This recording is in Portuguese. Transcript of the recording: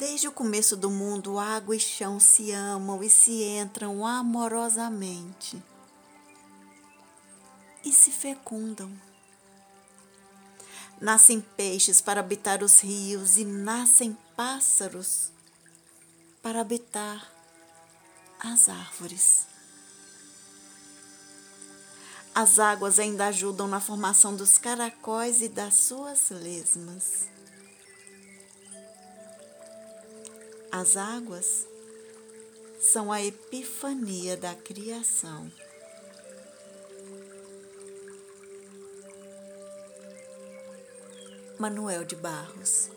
Desde o começo do mundo, água e chão se amam e se entram amorosamente e se fecundam. Nascem peixes para habitar os rios e nascem pássaros para habitar as árvores. As águas ainda ajudam na formação dos caracóis e das suas lesmas. As águas são a epifania da criação. Manuel de Barros